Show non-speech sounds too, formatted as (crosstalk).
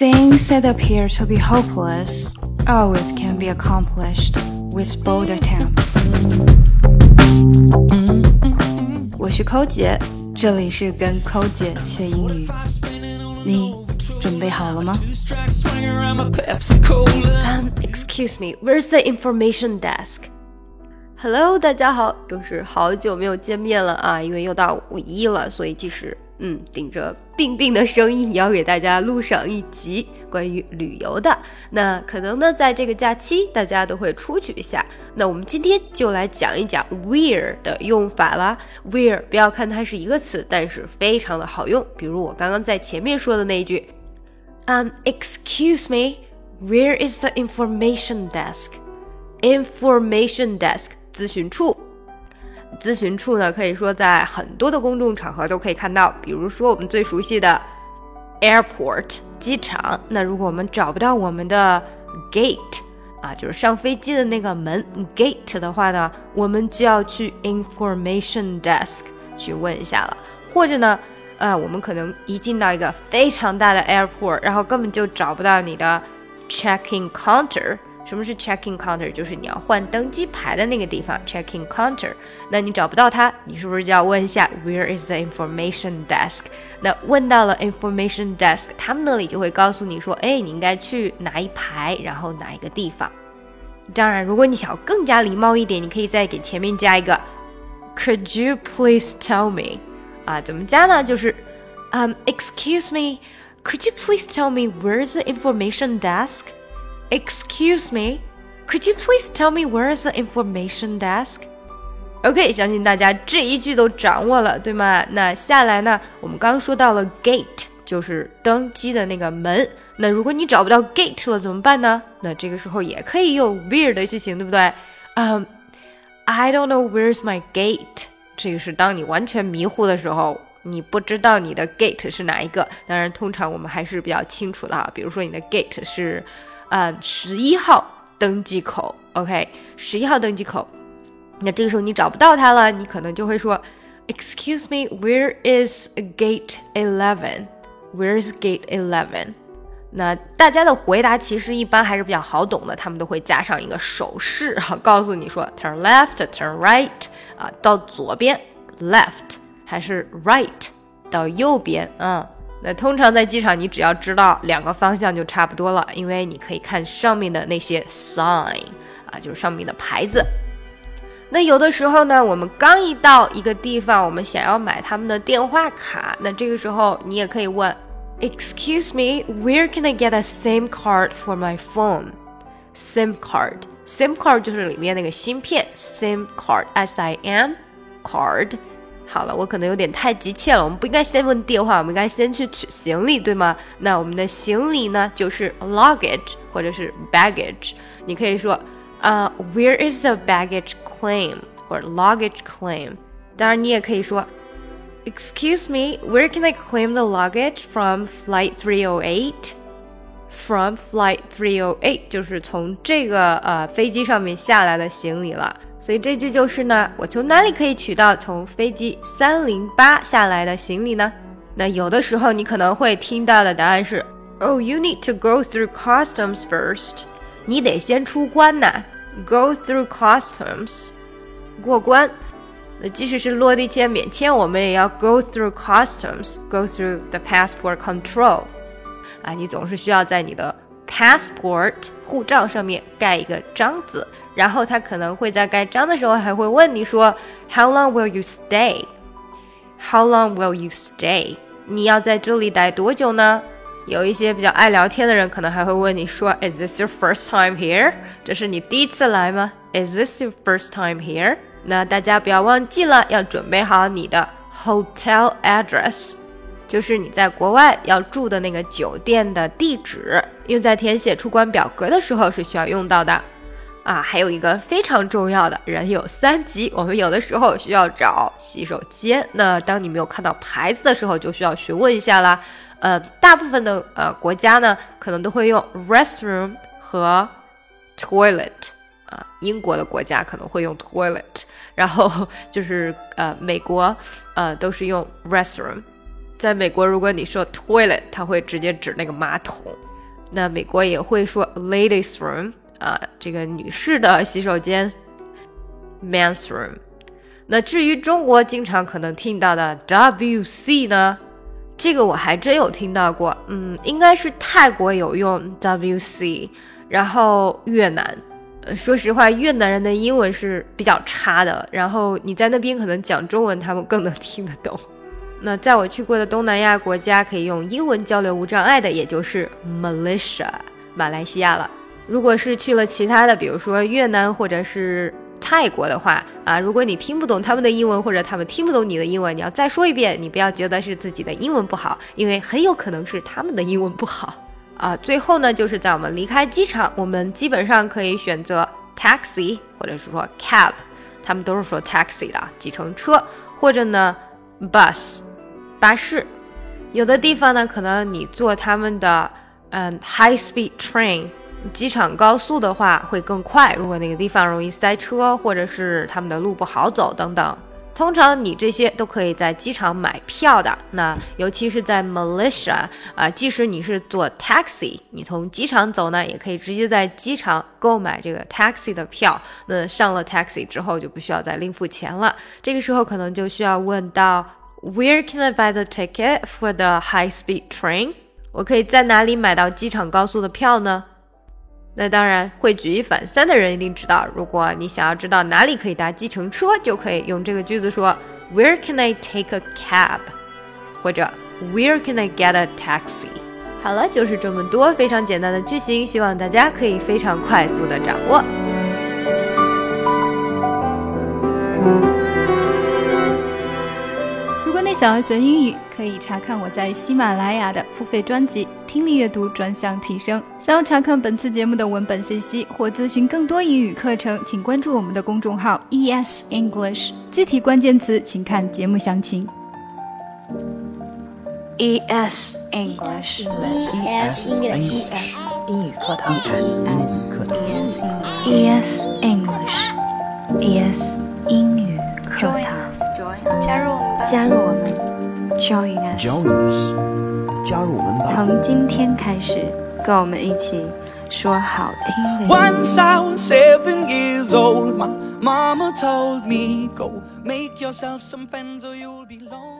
Things that appear to be hopeless always can be accomplished with bold attempts. 我是寇姐，这里是跟寇姐学英语。你准备好了吗？Um, excuse me, where's the information desk? Hello，大家好，又是好久没有见面了啊！因为又到五一了，所以即使 嗯顶着病病的声音，也要给大家录上一集关于旅游的。那可能呢，在这个假期，大家都会出去一下。那我们今天就来讲一讲 where 的用法啦。where 不要看它是一个词，但是非常的好用。比如我刚刚在前面说的那一句，Um, excuse me, where is the information desk? Information desk. 咨询处，咨询处呢，可以说在很多的公众场合都可以看到，比如说我们最熟悉的 airport 机场。那如果我们找不到我们的 gate 啊，就是上飞机的那个门 gate 的话呢，我们就要去 information desk 去问一下了。或者呢，呃，我们可能一进到一个非常大的 airport，然后根本就找不到你的 check-in counter。什么是 check-in counter？就是你要换登机牌的那个地方，check-in counter。那你找不到它，你是不是就要问一下 Where is the information desk？那问到了 information desk，他们那里就会告诉你说，哎，你应该去哪一排，然后哪一个地方。当然，如果你想要更加礼貌一点，你可以再给前面加一个 Could you please tell me？啊，怎么加呢？就是嗯，Excuse me，Could you please tell me where is the information desk？Excuse me, could you please tell me where is the information desk? OK，相信大家这一句都掌握了，对吗？那下来呢，我们刚说到了 gate 就是登机的那个门。那如果你找不到 gate 了怎么办呢？那这个时候也可以用 where 的句型，对不对？嗯，I don't know where's my gate。这个是当你完全迷糊的时候，你不知道你的 gate 是哪一个。当然，通常我们还是比较清楚的哈。比如说你的 gate 是。呃，十一号登机口，OK，十一号登机口。那这个时候你找不到它了，你可能就会说，Excuse me, where is gate eleven? Where is gate eleven? 那大家的回答其实一般还是比较好懂的，他们都会加上一个手势哈，告诉你说 turn left, turn right 啊，到左边 left 还是 right 到右边啊。那通常在机场，你只要知道两个方向就差不多了，因为你可以看上面的那些 sign 啊，就是上面的牌子。那有的时候呢，我们刚一到一个地方，我们想要买他们的电话卡，那这个时候你也可以问，Excuse me, where can I get a SIM card for my phone? SIM card, SIM card 就是里面那个芯片，SIM card, S-I-M card。好了，我可能有点太急切了。我们不应该先问电话，我们应该先去取行李，对吗？那我们的行李呢，就是 luggage 或者是 baggage。你可以说，啊，Where is the baggage claim 或者 luggage claim？当然，你也可以说，Excuse me，Where can I claim the luggage from flight three o eight？From flight three o eight 就是从这个呃飞机上面下来的行李了。 所以这句就是呢，我从哪里可以取到从飞机三零八下来的行李呢？那有的时候你可能会听到的答案是，Oh, you need to go through customs first。你得先出关呐，Go through customs，过关。那即使是落地签、免签，我们也要 go through customs，go through the passport control。啊，你总是需要在你的 passport 护照上面盖一个章子。然后他可能会在盖章的时候还会问你说，How long will you stay? How long will you stay? 你要在这里待多久呢？有一些比较爱聊天的人可能还会问你说，Is this your first time here? 这是你第一次来吗？Is this your first time here? 那大家不要忘记了，要准备好你的 hotel address，就是你在国外要住的那个酒店的地址，因为在填写出关表格的时候是需要用到的。啊，还有一个非常重要的人有三急，我们有的时候需要找洗手间。那当你没有看到牌子的时候，就需要询问一下啦。呃，大部分的呃国家呢，可能都会用 restroom 和 toilet 啊。英国的国家可能会用 toilet，然后 (laughs) 就是呃美国呃都是用 restroom。在美国，如果你说 toilet，它会直接指那个马桶。那美国也会说 ladies room 啊，这个女士的洗手间 men's room。那至于中国经常可能听到的 WC 呢，这个我还真有听到过，嗯，应该是泰国有用 WC，然后越南。呃，说实话，越南人的英文是比较差的。然后你在那边可能讲中文，他们更能听得懂。那在我去过的东南亚国家，可以用英文交流无障碍的，也就是 Malaysia，马来西亚了。如果是去了其他的，比如说越南或者是泰国的话，啊，如果你听不懂他们的英文，或者他们听不懂你的英文，你要再说一遍。你不要觉得是自己的英文不好，因为很有可能是他们的英文不好。啊，最后呢，就是在我们离开机场，我们基本上可以选择 taxi，或者是说 cab，他们都是说 taxi 的，计程车，或者呢 bus，巴士。有的地方呢，可能你坐他们的嗯 high speed train，机场高速的话会更快。如果那个地方容易塞车，或者是他们的路不好走等等。通常你这些都可以在机场买票的。那尤其是在 Malaysia 啊，即使你是坐 taxi，你从机场走呢，也可以直接在机场购买这个 taxi 的票。那上了 taxi 之后就不需要再另付钱了。这个时候可能就需要问到 Where can I buy the ticket for the high-speed train？我可以在哪里买到机场高速的票呢？那当然，会举一反三的人一定知道，如果你想要知道哪里可以搭计程车，就可以用这个句子说：Where can I take a cab？或者 Where can I get a taxi？好了，就是这么多非常简单的句型，希望大家可以非常快速的掌握。想要学英语，可以查看我在喜马拉雅的付费专辑《听力阅读专项提升》。想要查看本次节目的文本信息或咨询更多英语课程，请关注我们的公众号 ES English。具体关键词请看节目详情。ES English ES English 英语课堂 ES 英语课堂 ES English ES 英语课堂。加入我们吧！加入 ，Join us， Join us，加入我们吧。从今天开始，跟我们一起说好听的英语。 Once I was seven years old, my mama told me, Go make yourself some friends or you'll be lonely.